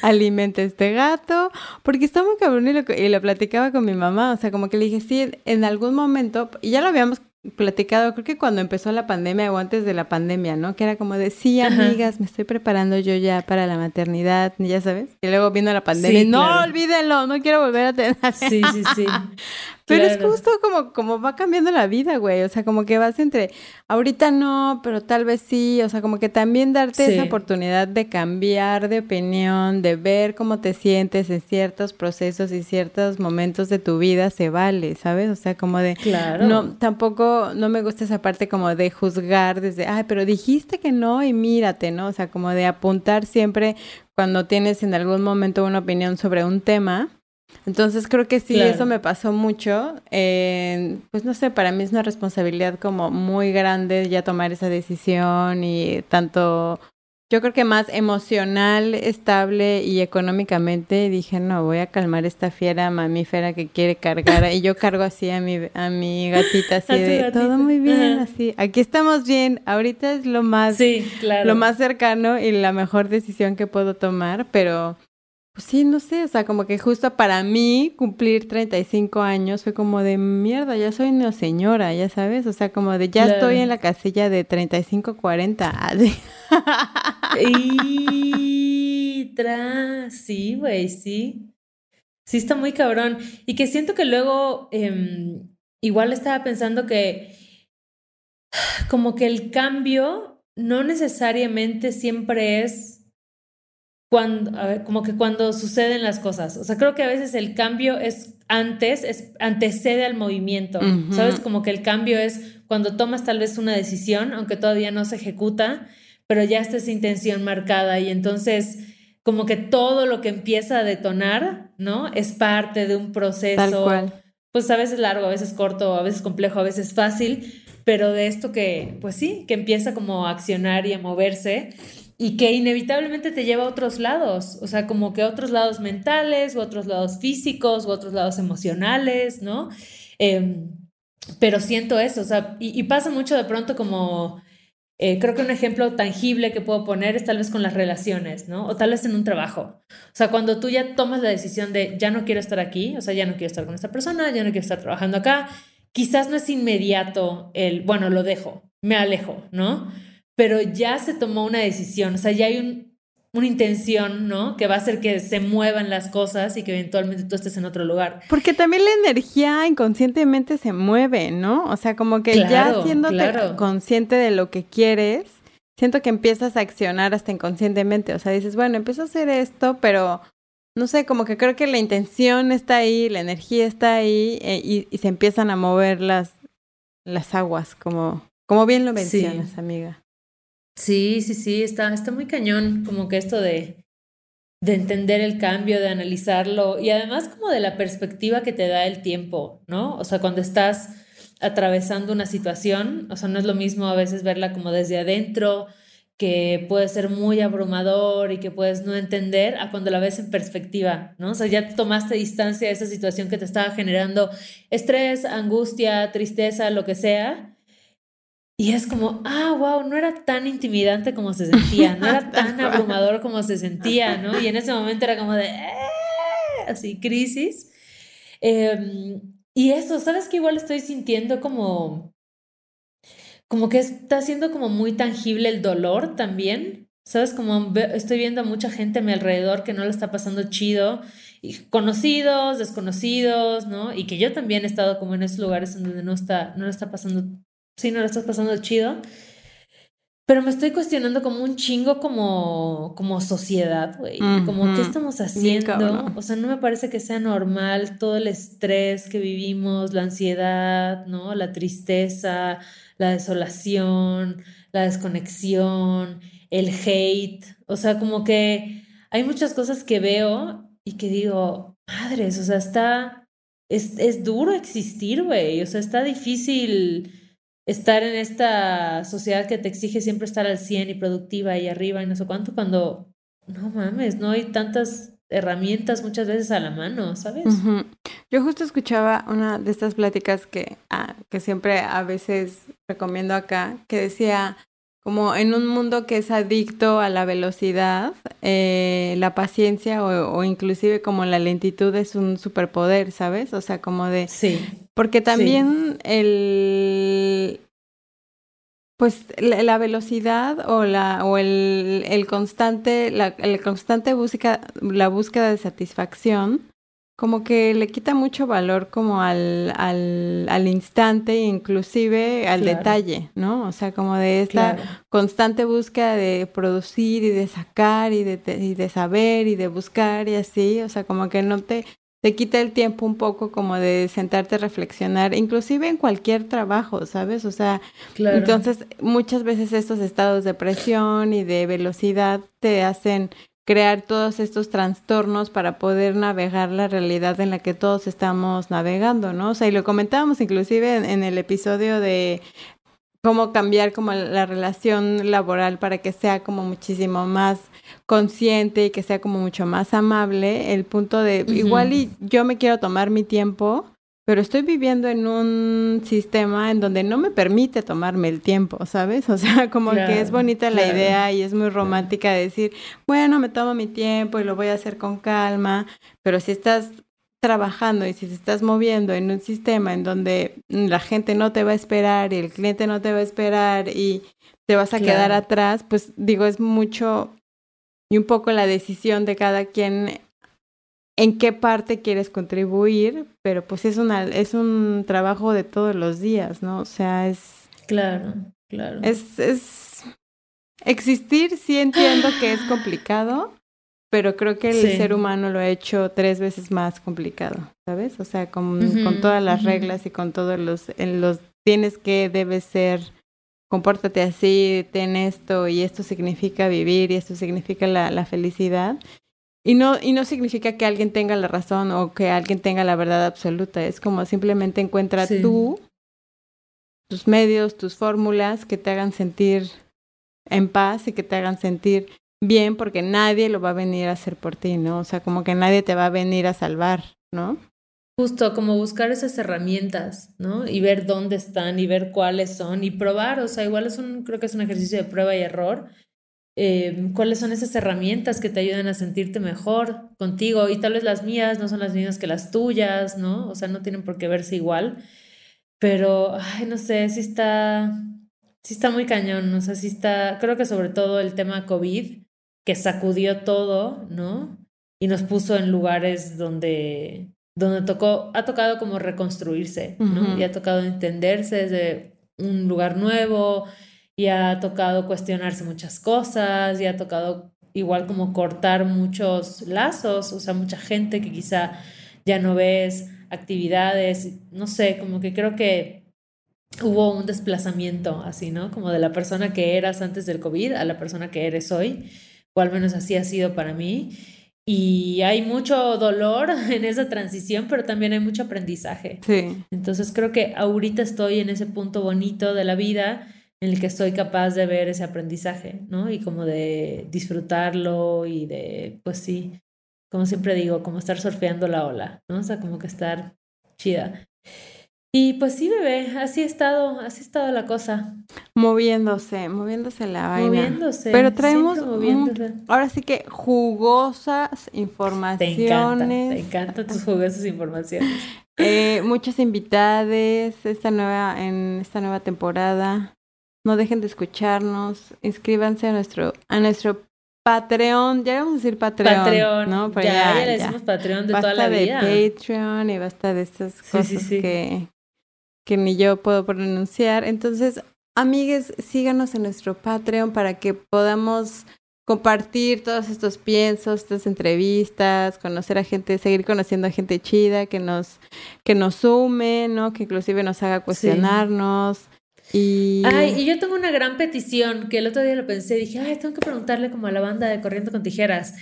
Alimenta este gato. Porque está muy cabrón y lo, y lo platicaba con mi mamá. O sea, como que le dije, sí, en algún momento, y ya lo habíamos platicado, creo que cuando empezó la pandemia o antes de la pandemia, ¿no? Que era como de, sí, amigas, me estoy preparando yo ya para la maternidad, ya sabes. Y luego vino la pandemia, no, olvídenlo, no quiero volver a tener. Sí, sí, sí. Pero es justo como, como va cambiando la vida, güey. O sea, como que vas entre, ahorita no, pero tal vez sí. O sea, como que también darte esa oportunidad de cambiar de opinión, de ver cómo te sientes en ciertos procesos y ciertos momentos de tu vida se vale, ¿sabes? O sea, como de, claro. no, tampoco, no me gusta esa parte como de juzgar desde, ay, pero dijiste que no y mírate, ¿no? O sea, como de apuntar siempre cuando tienes en algún momento una opinión sobre un tema entonces creo que sí, eso me pasó mucho. pues no sé, para mí es una responsabilidad como muy grande ya tomar esa decisión y tanto yo creo que más emocional, estable y económicamente, dije, no, voy a calmar esta fiera mamífera que quiere cargar. y yo cargo así a mi, a mi gatita, así de, todo muy bien, así. Aquí estamos bien, ahorita es lo más, sí, claro. lo más cercano y la mejor decisión que puedo tomar, pero pues sí, no sé, o sea, como que justo para mí cumplir 35 años fue como de mierda, ya soy una señora, ya sabes, o sea, como de ya estoy en la casilla de 35, 40. y tras, sí, güey, sí. Sí, está muy cabrón. Y que siento que luego, em, igual estaba pensando que como que el cambio no necesariamente siempre es cuando, a ver, como que cuando suceden las cosas. O sea, creo que a veces el cambio es antes, es, antecede al movimiento. ¿Sabes? Como que el cambio es cuando tomas tal vez una decisión, aunque todavía no se ejecuta, pero ya está esa intención marcada y entonces como que todo lo que empieza a detonar, ¿no? Es parte de un proceso. Pues a veces largo, a veces corto, a veces complejo, a veces fácil, pero de esto que, pues sí, que empieza como a accionar y a moverse y que inevitablemente te lleva a otros lados, o sea, como que otros lados mentales, u otros lados físicos, u otros lados emocionales, ¿no? Em, pero siento eso, o sea, y, pasa mucho de pronto como, eh, creo que un ejemplo tangible que puedo poner es tal vez con las relaciones, ¿no? O tal vez en un trabajo. O sea, cuando tú ya tomas la decisión de, ya no quiero estar aquí, o sea, ya no quiero estar con esta persona, ya no quiero estar trabajando acá, quizás no es inmediato el, bueno, lo dejo, me alejo, ¿no? Pero ya se tomó una decisión, o sea, ya hay un, una intención, ¿no? Que va a hacer que se muevan las cosas y que eventualmente tú estés en otro lugar. Porque también la energía inconscientemente se mueve, ¿no? O sea, como que ya siendo consciente de lo que quieres, siento que empiezas a accionar hasta inconscientemente. O sea, dices, bueno, empiezo a hacer esto, pero no sé, como que creo que la intención está ahí, la energía está ahí eh, y, se empiezan a mover las, las aguas, como, como bien lo mencionas, amiga. Sí, sí, sí, está, está muy cañón como que esto de, de entender el cambio, de analizarlo y además como de la perspectiva que te da el tiempo, ¿no? O sea, cuando estás atravesando una situación, o sea, no es lo mismo a veces verla como desde adentro, que puede ser muy abrumador y que puedes no entender a cuando la ves en perspectiva, ¿no? O sea, ya tomaste distancia de esa situación que te estaba generando estrés, angustia, tristeza, lo que sea, y es como, ah, wow, no era tan intimidante como se sentía, no era tan abrumador como se sentía, ¿no? Y en ese momento era como de, eh", así, crisis. Em, y eso, ¿sabes que igual estoy sintiendo como, como que está siendo como muy tangible el dolor también? ¿Sabes? Como estoy viendo a mucha gente a mi alrededor que no lo está pasando chido, y conocidos, desconocidos, ¿no? Y que yo también he estado como en esos lugares donde no está, no lo está pasando sí, no lo estás pasando chido. Pero me estoy cuestionando como un chingo como, como sociedad, güey. Como, ¿qué estamos haciendo? O sea, no me parece que sea normal todo el estrés que vivimos, la ansiedad, ¿no? La tristeza, la desolación, la desconexión, el hate. O sea, como que hay muchas cosas que veo y que digo, madres, o sea, está, es, es duro existir, güey. O sea, está difícil estar en esta sociedad que te exige siempre estar al 100 y productiva y arriba y no sé cuánto, cuando no mames, no hay tantas herramientas muchas veces a la mano, ¿sabes? Yo justo escuchaba una de estas pláticas que, ah, que siempre a veces recomiendo acá, que decía, como en un mundo que es adicto a la velocidad, eh, la paciencia o, o, inclusive como la lentitud es un superpoder, ¿sabes? O sea, como de... Sí. Porque también el, pues la, velocidad o la o el, el constante la el constante búsqueda la búsqueda de satisfacción como que le quita mucho valor como al, al, al instante inclusive al detalle no o sea como de esta constante búsqueda de producir y de sacar y de, y de saber y de buscar y así o sea como que no te te quita el tiempo un poco como de sentarte a reflexionar, inclusive en cualquier trabajo, ¿sabes? O sea, entonces muchas veces estos estados de presión y de velocidad te hacen crear todos estos trastornos para poder navegar la realidad en la que todos estamos navegando, ¿no? O sea, y lo comentábamos inclusive en, el episodio de cómo cambiar como la relación laboral para que sea como muchísimo más consciente y que sea como mucho más amable, el punto de igual y yo me quiero tomar mi tiempo, pero estoy viviendo en un sistema en donde no me permite tomarme el tiempo, ¿sabes? O sea, como que es bonita la idea y es muy romántica decir, bueno, me tomo mi tiempo y lo voy a hacer con calma, pero si estás trabajando y si te estás moviendo en un sistema en donde la gente no te va a esperar y el cliente no te va a esperar y te vas a quedar atrás, pues digo, es mucho y un poco la decisión de cada quien en qué parte quieres contribuir, pero pues es una es un trabajo de todos los días, ¿no? O sea, es Claro, claro. Es es existir sí entiendo que es complicado, pero creo que el ser humano lo ha hecho tres veces más complicado, ¿sabes? O sea, con, con todas las reglas y con todos los en los tienes que debes ser compórtate así, ten esto y esto significa vivir y esto significa la, la felicidad. Y no, y no significa que alguien tenga la razón o que alguien tenga la verdad absoluta. Es como simplemente encuentra tú tus medios, tus fórmulas que te hagan sentir en paz y que te hagan sentir bien porque nadie lo va a venir a hacer por ti, ¿no? O sea, como que nadie te va a venir a salvar, ¿no? Justo como buscar esas herramientas, ¿no? Y ver dónde están y ver cuáles son y probar, o sea, igual es un, creo que es un ejercicio de prueba y error eh, cuáles son esas herramientas que te ayudan a sentirte mejor contigo y tal vez las mías no son las mismas que las tuyas, ¿no? O sea, no tienen por qué verse igual, pero, ay, no sé, sí está, sí está muy cañón, o sea, sí está, creo que sobre todo el tema COVID, que sacudió todo, ¿no? Y nos puso en lugares donde, donde tocó, ha tocado como reconstruirse, ¿no? Y ha tocado entenderse desde un lugar nuevo, y ha tocado cuestionarse muchas cosas, y ha tocado igual como cortar muchos lazos, o sea, mucha gente que quizá ya no ves, actividades, no sé, como que creo que hubo un desplazamiento así, ¿no? Como de la persona que eras antes del COVID a la persona que eres hoy, o al menos así ha sido para mí. Y hay mucho dolor en esa transición, pero también hay mucho aprendizaje. Sí. Entonces creo que ahorita estoy en ese punto bonito de la vida en el que estoy capaz de ver ese aprendizaje, ¿no? Y como de disfrutarlo y de, pues sí, como siempre digo, como estar surfeando la ola, ¿no? O sea, como que estar chida. Y pues sí, bebé, así ha estado, así ha estado la cosa. Moviéndose, moviéndose la vaina. Moviéndose. Pero traemos ahora sí que jugosas informaciones. Te encanta, te encantan tus jugosas informaciones. Eh, muchas invitadas esta nueva, en esta nueva temporada. No dejen de escucharnos. Inscríbanse a nuestro, a nuestro Patreon. Ya vamos a decir Patreon. Patreon. ¿no? ya, ya, le decimos Patreon de toda la vida. de Patreon y basta de estas cosas que, que ni yo puedo pronunciar. Entonces, amigues, síganos en nuestro Patreon para que podamos compartir todos estos piensos, estas entrevistas, conocer a gente, seguir conociendo a gente chida que nos, que nos sume, ¿no? Que inclusive nos haga cuestionarnos. Y... Ay, y yo tengo una gran petición que el otro día lo pensé, dije, ay, tengo que preguntarle como a la banda de Corriendo con Tijeras,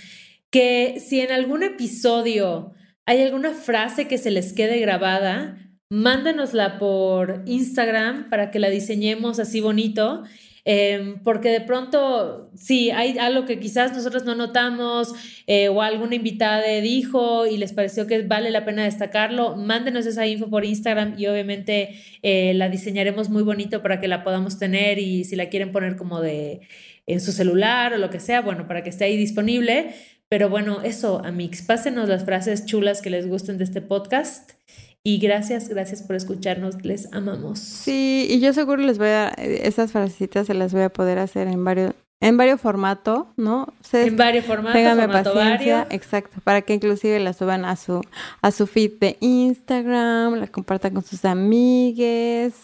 que si en algún episodio hay alguna frase que se les quede grabada, mándanosla por Instagram para que la diseñemos así bonito Em, porque de pronto, sí, hay algo que quizás nosotros no notamos eh, o alguna invitada dijo y les pareció que vale la pena destacarlo, mándenos esa info por Instagram y obviamente eh, la diseñaremos muy bonito para que la podamos tener y si la quieren poner como de en su celular o lo que sea, bueno, para que esté ahí disponible. Pero bueno, eso, Amix, pásenos las frases chulas que les gusten de este podcast y gracias, gracias por escucharnos, les amamos. Sí, y yo seguro les voy a, esas frasecitas se las voy a poder hacer en varios, en varios formatos, ¿no? en varios formatos, formato paciencia, exacto, para que inclusive las suban a su, a su feed de Instagram, las compartan con sus amigues.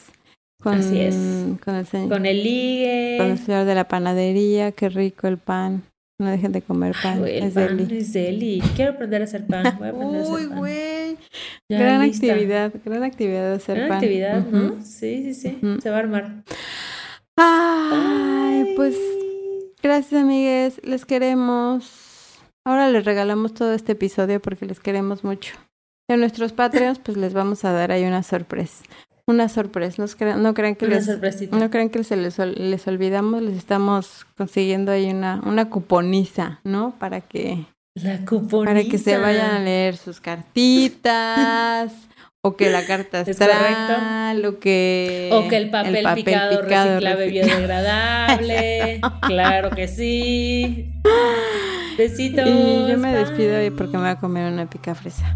Con, Así es. Con el, con el ligue. Con el señor de la panadería, qué rico el pan. No dejen de comer pan. es pan deli. es deli. Quiero aprender a hacer pan. Voy a aprender Uy, güey. Gran actividad, gran actividad de hacer gran pan. actividad, ¿no? Sí, sí, sí. Se va a armar. Ay, pues gracias, amigues. Les queremos. Ahora les regalamos todo este episodio porque les queremos mucho. En nuestros Patreons, pues les vamos a dar ahí una sorpresa una sorpresa. No crean, no crean que Una les, sorpresita. no crean que se les, ol- les olvidamos, les estamos consiguiendo ahí una, una cuponiza, ¿no? Para que, La cuponiza. para que se vayan a leer sus cartitas, o que la carta Es astral, o que O que el papel, picado, reciclable reciclable. biodegradable. claro que sí. Besitos. Y yo me bye. despido hoy porque me voy a comer una pica fresa.